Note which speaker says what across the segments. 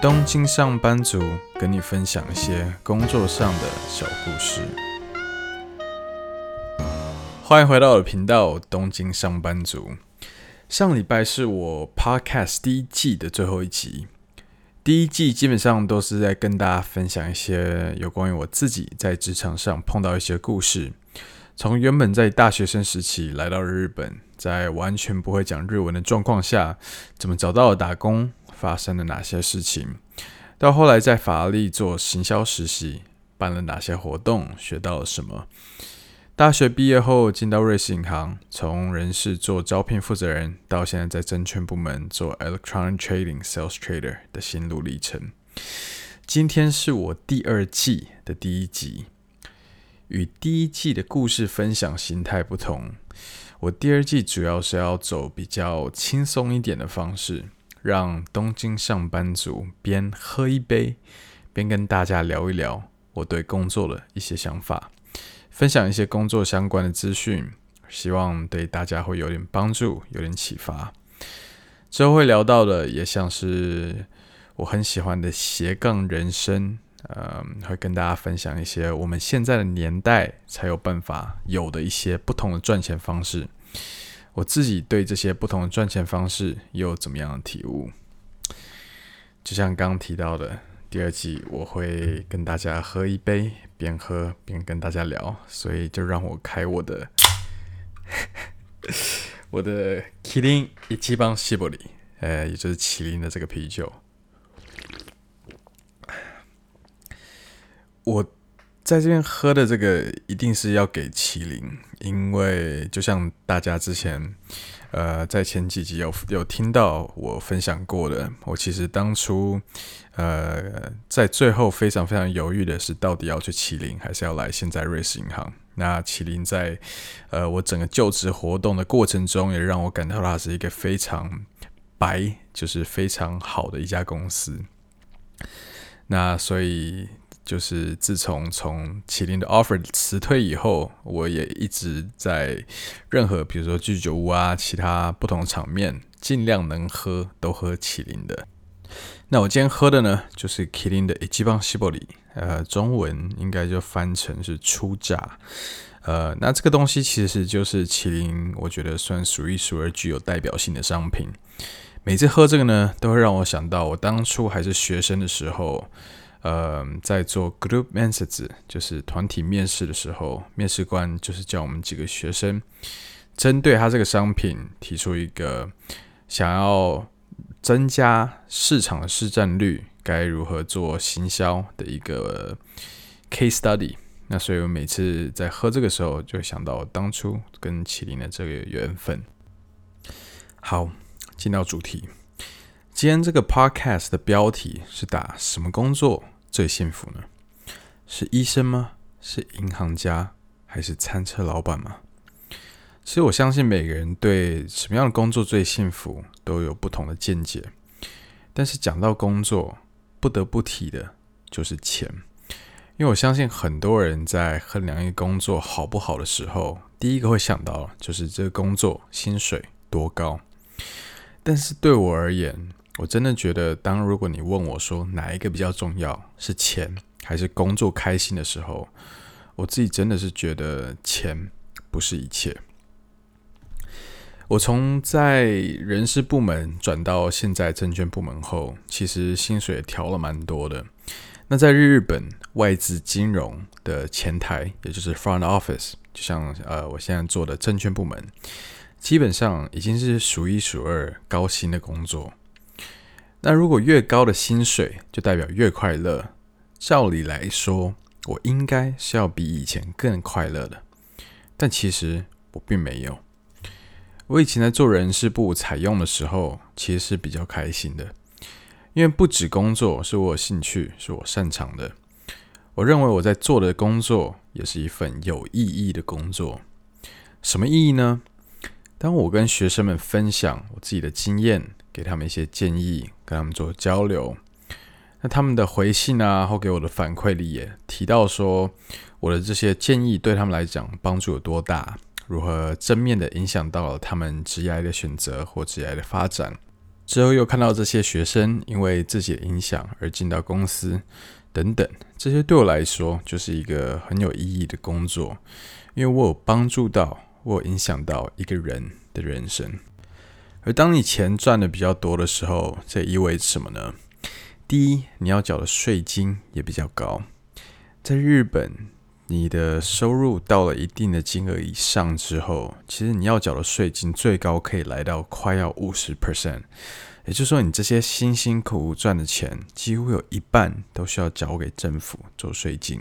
Speaker 1: 东京上班族跟你分享一些工作上的小故事。欢迎回到我的频道《东京上班族》。上礼拜是我 Podcast 第一季的最后一集。第一季基本上都是在跟大家分享一些有关于我自己在职场上碰到一些故事。从原本在大学生时期来到日本，在完全不会讲日文的状况下，怎么找到了打工，发生了哪些事情，到后来在法拉利做行销实习，办了哪些活动，学到了什么。大学毕业后进到瑞士银行，从人事做招聘负责人，到现在在证券部门做 Electronic Trading Sales Trader 的心路历程。今天是我第二季的第一集。与第一季的故事分享形态不同，我第二季主要是要走比较轻松一点的方式，让东京上班族边喝一杯，边跟大家聊一聊我对工作的一些想法，分享一些工作相关的资讯，希望对大家会有点帮助，有点启发。之后会聊到的也像是我很喜欢的斜杠人生。嗯，会跟大家分享一些我们现在的年代才有办法有的一些不同的赚钱方式。我自己对这些不同的赚钱方式有怎么样的体悟？就像刚刚提到的，第二季我会跟大家喝一杯，边喝边跟大家聊，所以就让我开我的 我的麒麟一番搾り，呃，也就是麒麟的这个啤酒。我在这边喝的这个一定是要给麒麟，因为就像大家之前呃在前几集有有听到我分享过的，我其实当初呃在最后非常非常犹豫的是，到底要去麒麟还是要来现在瑞士银行。那麒麟在呃我整个就职活动的过程中，也让我感到它是一个非常白，就是非常好的一家公司。那所以。就是自从从麒麟的 offer 辞退以后，我也一直在任何比如说居酒屋啊，其他不同场面，尽量能喝都喝麒麟的。那我今天喝的呢，就是麒麟的一番搾り，呃，中文应该就翻成是初榨。呃，那这个东西其实就是麒麟，我觉得算数一数二具有代表性的商品。每次喝这个呢，都会让我想到我当初还是学生的时候。呃，在做 group message 就是团体面试的时候，面试官就是叫我们几个学生针对他这个商品提出一个想要增加市场的市占率，该如何做行销的一个 case study。那所以我每次在喝这个时候，就想到当初跟麒麟的这个缘分。好，进到主题。今天这个 podcast 的标题是打什么工作最幸福呢？是医生吗？是银行家？还是餐车老板吗？其实我相信每个人对什么样的工作最幸福都有不同的见解。但是讲到工作，不得不提的就是钱，因为我相信很多人在衡量一个工作好不好的时候，第一个会想到就是这个工作薪水多高。但是对我而言，我真的觉得，当如果你问我说哪一个比较重要，是钱还是工作开心的时候，我自己真的是觉得钱不是一切。我从在人事部门转到现在证券部门后，其实薪水也调了蛮多的。那在日本外资金融的前台，也就是 front office，就像呃我现在做的证券部门，基本上已经是数一数二高薪的工作。那如果越高的薪水就代表越快乐，照理来说，我应该是要比以前更快乐的，但其实我并没有。我以前在做人事部采用的时候，其实是比较开心的，因为不止工作是我有兴趣、是我擅长的，我认为我在做的工作也是一份有意义的工作。什么意义呢？当我跟学生们分享我自己的经验，给他们一些建议，跟他们做交流。那他们的回信啊，或给我的反馈里也提到说，我的这些建议对他们来讲帮助有多大，如何正面的影响到了他们职业的选择或职业的发展。之后又看到这些学生因为自己的影响而进到公司等等，这些对我来说就是一个很有意义的工作，因为我有帮助到，我有影响到一个人的人生。而当你钱赚的比较多的时候，这意味着什么呢？第一，你要缴的税金也比较高。在日本，你的收入到了一定的金额以上之后，其实你要缴的税金最高可以来到快要五十 percent。也就是说，你这些辛辛苦苦赚的钱，几乎有一半都需要缴给政府做税金。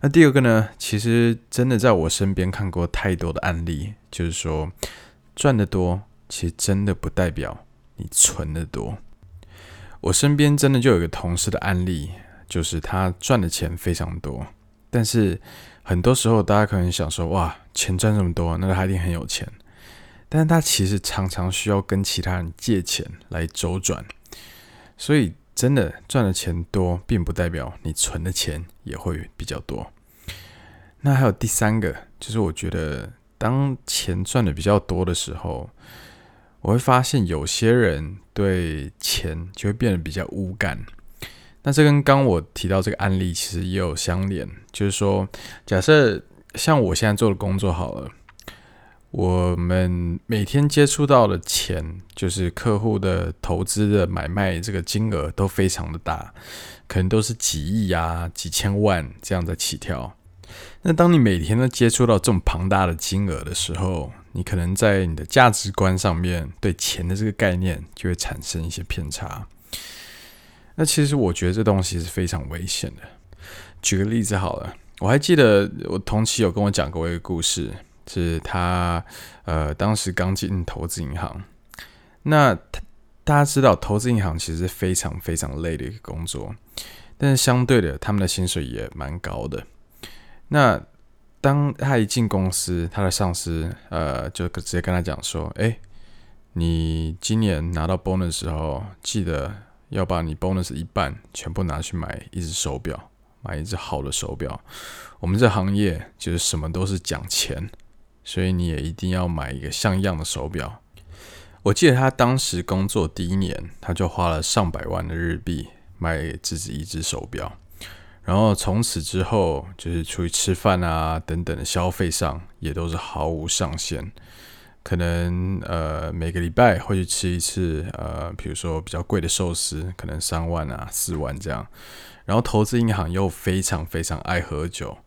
Speaker 1: 那第二个呢？其实真的在我身边看过太多的案例，就是说赚得多。其实真的不代表你存的多。我身边真的就有个同事的案例，就是他赚的钱非常多，但是很多时候大家可能想说，哇，钱赚这么多，那他一定很有钱。但是他其实常常需要跟其他人借钱来周转，所以真的赚的钱多，并不代表你存的钱也会比较多。那还有第三个，就是我觉得当钱赚的比较多的时候。我会发现有些人对钱就会变得比较无感。那这跟刚我提到这个案例其实也有相连，就是说，假设像我现在做的工作好了，我们每天接触到的钱，就是客户的投资的买卖这个金额都非常的大，可能都是几亿啊、几千万这样在起跳。那当你每天都接触到这么庞大的金额的时候，你可能在你的价值观上面对钱的这个概念就会产生一些偏差。那其实我觉得这东西是非常危险的。举个例子好了，我还记得我同期有跟我讲过一个故事，是他呃当时刚进投资银行。那大家知道投资银行其实是非常非常累的一个工作，但是相对的，他们的薪水也蛮高的。那当他一进公司，他的上司呃就直接跟他讲说：“哎，你今年拿到 bonus 的时候，记得要把你 bonus 一半全部拿去买一只手表，买一只好的手表。我们这行业就是什么都是讲钱，所以你也一定要买一个像样的手表。”我记得他当时工作第一年，他就花了上百万的日币买给自己一只手表。然后从此之后，就是出去吃饭啊等等的消费上，也都是毫无上限。可能呃每个礼拜会去吃一次呃，比如说比较贵的寿司，可能三万啊四万这样。然后投资银行又非常非常爱喝酒，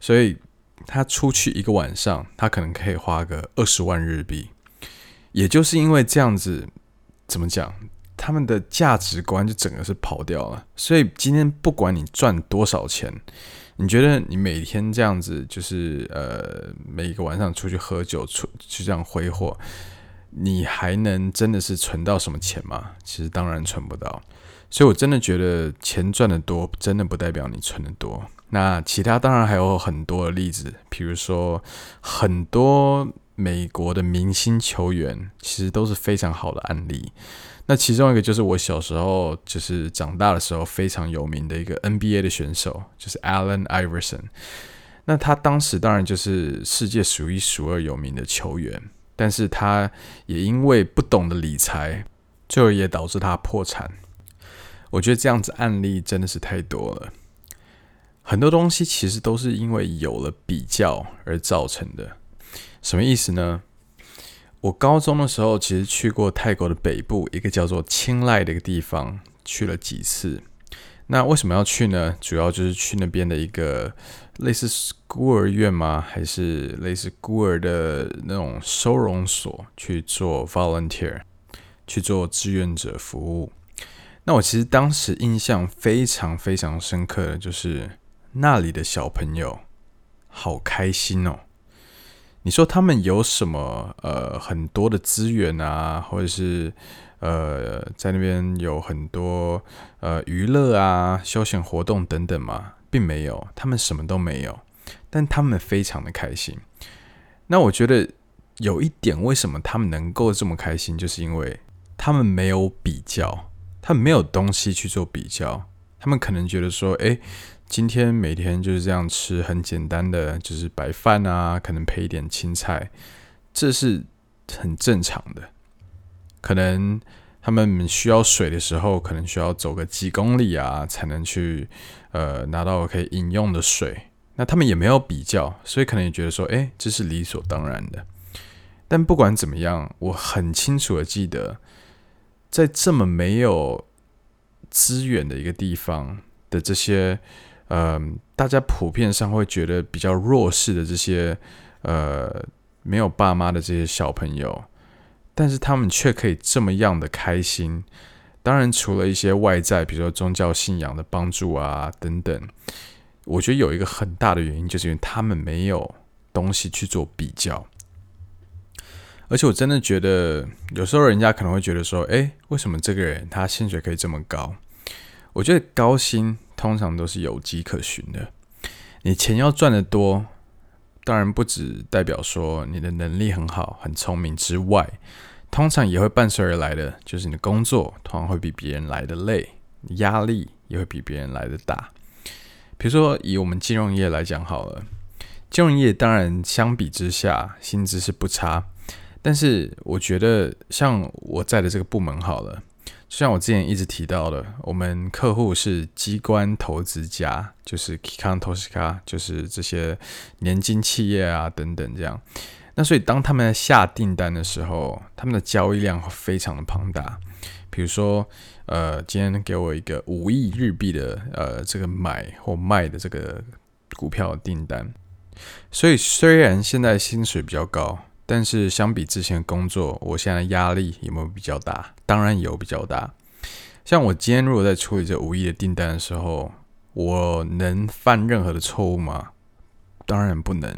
Speaker 1: 所以他出去一个晚上，他可能可以花个二十万日币。也就是因为这样子，怎么讲？他们的价值观就整个是跑掉了，所以今天不管你赚多少钱，你觉得你每天这样子就是呃每一个晚上出去喝酒，出去这样挥霍，你还能真的是存到什么钱吗？其实当然存不到，所以我真的觉得钱赚得多，真的不代表你存得多。那其他当然还有很多的例子，比如说很多美国的明星球员，其实都是非常好的案例。那其中一个就是我小时候，就是长大的时候非常有名的一个 NBA 的选手，就是 Allen Iverson。那他当时当然就是世界数一数二有名的球员，但是他也因为不懂得理财，最后也导致他破产。我觉得这样子案例真的是太多了，很多东西其实都是因为有了比较而造成的。什么意思呢？我高中的时候，其实去过泰国的北部一个叫做清莱的一个地方，去了几次。那为什么要去呢？主要就是去那边的一个类似孤儿院吗？还是类似孤儿的那种收容所去做 volunteer，去做志愿者服务。那我其实当时印象非常非常深刻的就是那里的小朋友好开心哦。你说他们有什么呃很多的资源啊，或者是呃在那边有很多呃娱乐啊、休闲活动等等吗？并没有，他们什么都没有，但他们非常的开心。那我觉得有一点，为什么他们能够这么开心，就是因为他们没有比较，他们没有东西去做比较，他们可能觉得说，诶。今天每天就是这样吃，很简单的，就是白饭啊，可能配一点青菜，这是很正常的。可能他们需要水的时候，可能需要走个几公里啊，才能去呃拿到可以饮用的水。那他们也没有比较，所以可能也觉得说，诶，这是理所当然的。但不管怎么样，我很清楚的记得，在这么没有资源的一个地方的这些，呃，大家普遍上会觉得比较弱势的这些，呃，没有爸妈的这些小朋友，但是他们却可以这么样的开心。当然，除了一些外在，比如说宗教信仰的帮助啊等等，我觉得有一个很大的原因，就是因为他们没有东西去做比较。而且我真的觉得，有时候人家可能会觉得说：“诶，为什么这个人他薪水可以这么高？”我觉得高薪通常都是有迹可循的。你钱要赚得多，当然不只代表说你的能力很好、很聪明之外，通常也会伴随而来的，就是你的工作通常会比别人来的累，压力也会比别人来的大。比如说，以我们金融业来讲好了，金融业当然相比之下薪资是不差。但是我觉得，像我在的这个部门好了，就像我之前一直提到的，我们客户是机关投资家，就是 Kikan Toshika，就是这些年金企业啊等等这样。那所以当他们下订单的时候，他们的交易量非常的庞大。比如说，呃，今天给我一个五亿日币的呃这个买或卖的这个股票订单，所以虽然现在薪水比较高。但是相比之前工作，我现在压力有没有比较大？当然有比较大。像我今天如果在处理这五亿的订单的时候，我能犯任何的错误吗？当然不能。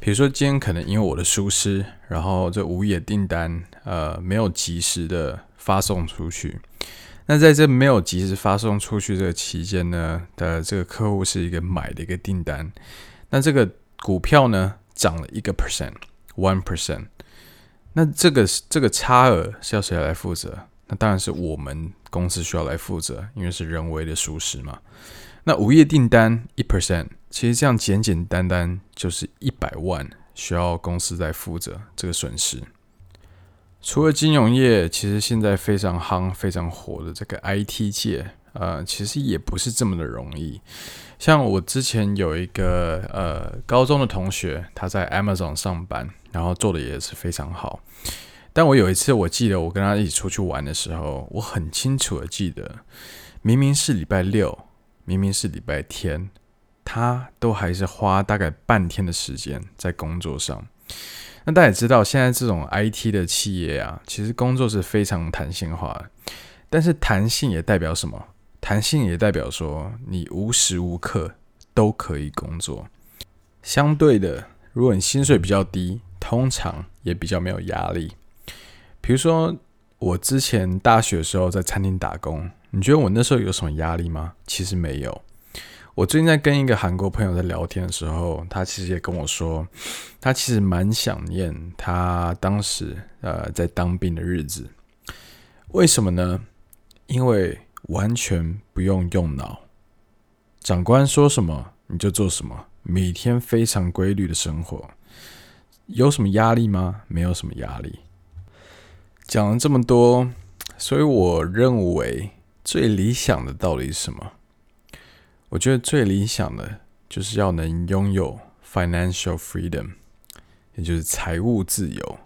Speaker 1: 比如说今天可能因为我的疏失，然后这五亿的订单呃没有及时的发送出去。那在这没有及时发送出去这个期间呢，的这个客户是一个买的一个订单，那这个股票呢涨了一个 percent。One percent，那这个这个差额是要谁来负责？那当然是我们公司需要来负责，因为是人为的疏失嘛。那五亿订单一 percent，其实这样简简单单就是一百万，需要公司来负责这个损失。除了金融业，其实现在非常夯、非常火的这个 IT 界，呃，其实也不是这么的容易。像我之前有一个呃高中的同学，他在 Amazon 上班。然后做的也是非常好，但我有一次我记得我跟他一起出去玩的时候，我很清楚的记得，明明是礼拜六，明明是礼拜天，他都还是花大概半天的时间在工作上。那大家也知道，现在这种 IT 的企业啊，其实工作是非常弹性化的，但是弹性也代表什么？弹性也代表说你无时无刻都可以工作。相对的，如果你薪水比较低，通常也比较没有压力。比如说，我之前大学的时候在餐厅打工，你觉得我那时候有什么压力吗？其实没有。我最近在跟一个韩国朋友在聊天的时候，他其实也跟我说，他其实蛮想念他当时呃在当兵的日子。为什么呢？因为完全不用用脑，长官说什么你就做什么，每天非常规律的生活。有什么压力吗？没有什么压力。讲了这么多，所以我认为最理想的到底是什么？我觉得最理想的就是要能拥有 financial freedom，也就是财务自由。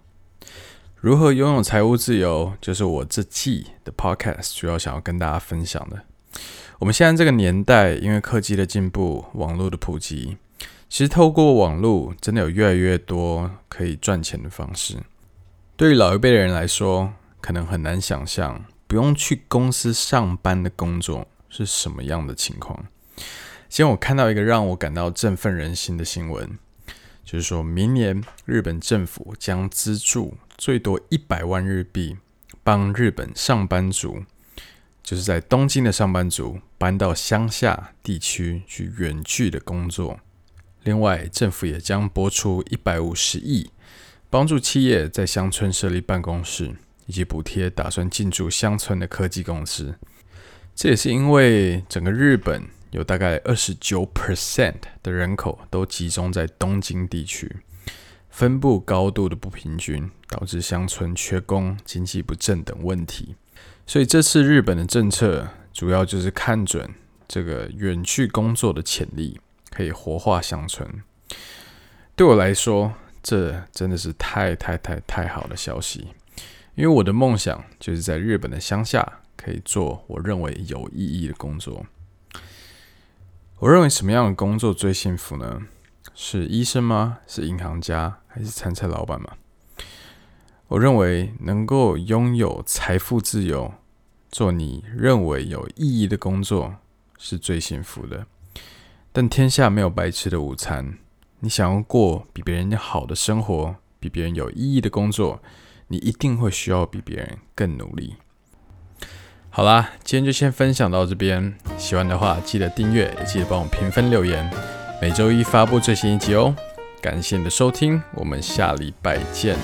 Speaker 1: 如何拥有财务自由，就是我这季的 podcast 主要想要跟大家分享的。我们现在这个年代，因为科技的进步，网络的普及。其实透过网络，真的有越来越多可以赚钱的方式。对于老一辈的人来说，可能很难想象不用去公司上班的工作是什么样的情况。今天我看到一个让我感到振奋人心的新闻，就是说明年日本政府将资助最多一百万日币，帮日本上班族，就是在东京的上班族搬到乡下地区去远距的工作。另外，政府也将拨出一百五十亿，帮助企业在乡村设立办公室，以及补贴打算进驻乡村的科技公司。这也是因为整个日本有大概二十九 percent 的人口都集中在东京地区，分布高度的不平均，导致乡村缺工、经济不振等问题。所以这次日本的政策主要就是看准这个远去工作的潜力，可以活化乡村。对我来说，这真的是太太太太好的消息，因为我的梦想就是在日本的乡下可以做我认为有意义的工作。我认为什么样的工作最幸福呢？是医生吗？是银行家？还是餐车老板吗？我认为能够拥有财富自由，做你认为有意义的工作是最幸福的。但天下没有白吃的午餐，你想要过比别人好的生活，比别人有意义的工作，你一定会需要比别人更努力。好啦，今天就先分享到这边。喜欢的话，记得订阅，也记得帮我评分留言。每周一发布最新一集哦。感谢你的收听，我们下礼拜见。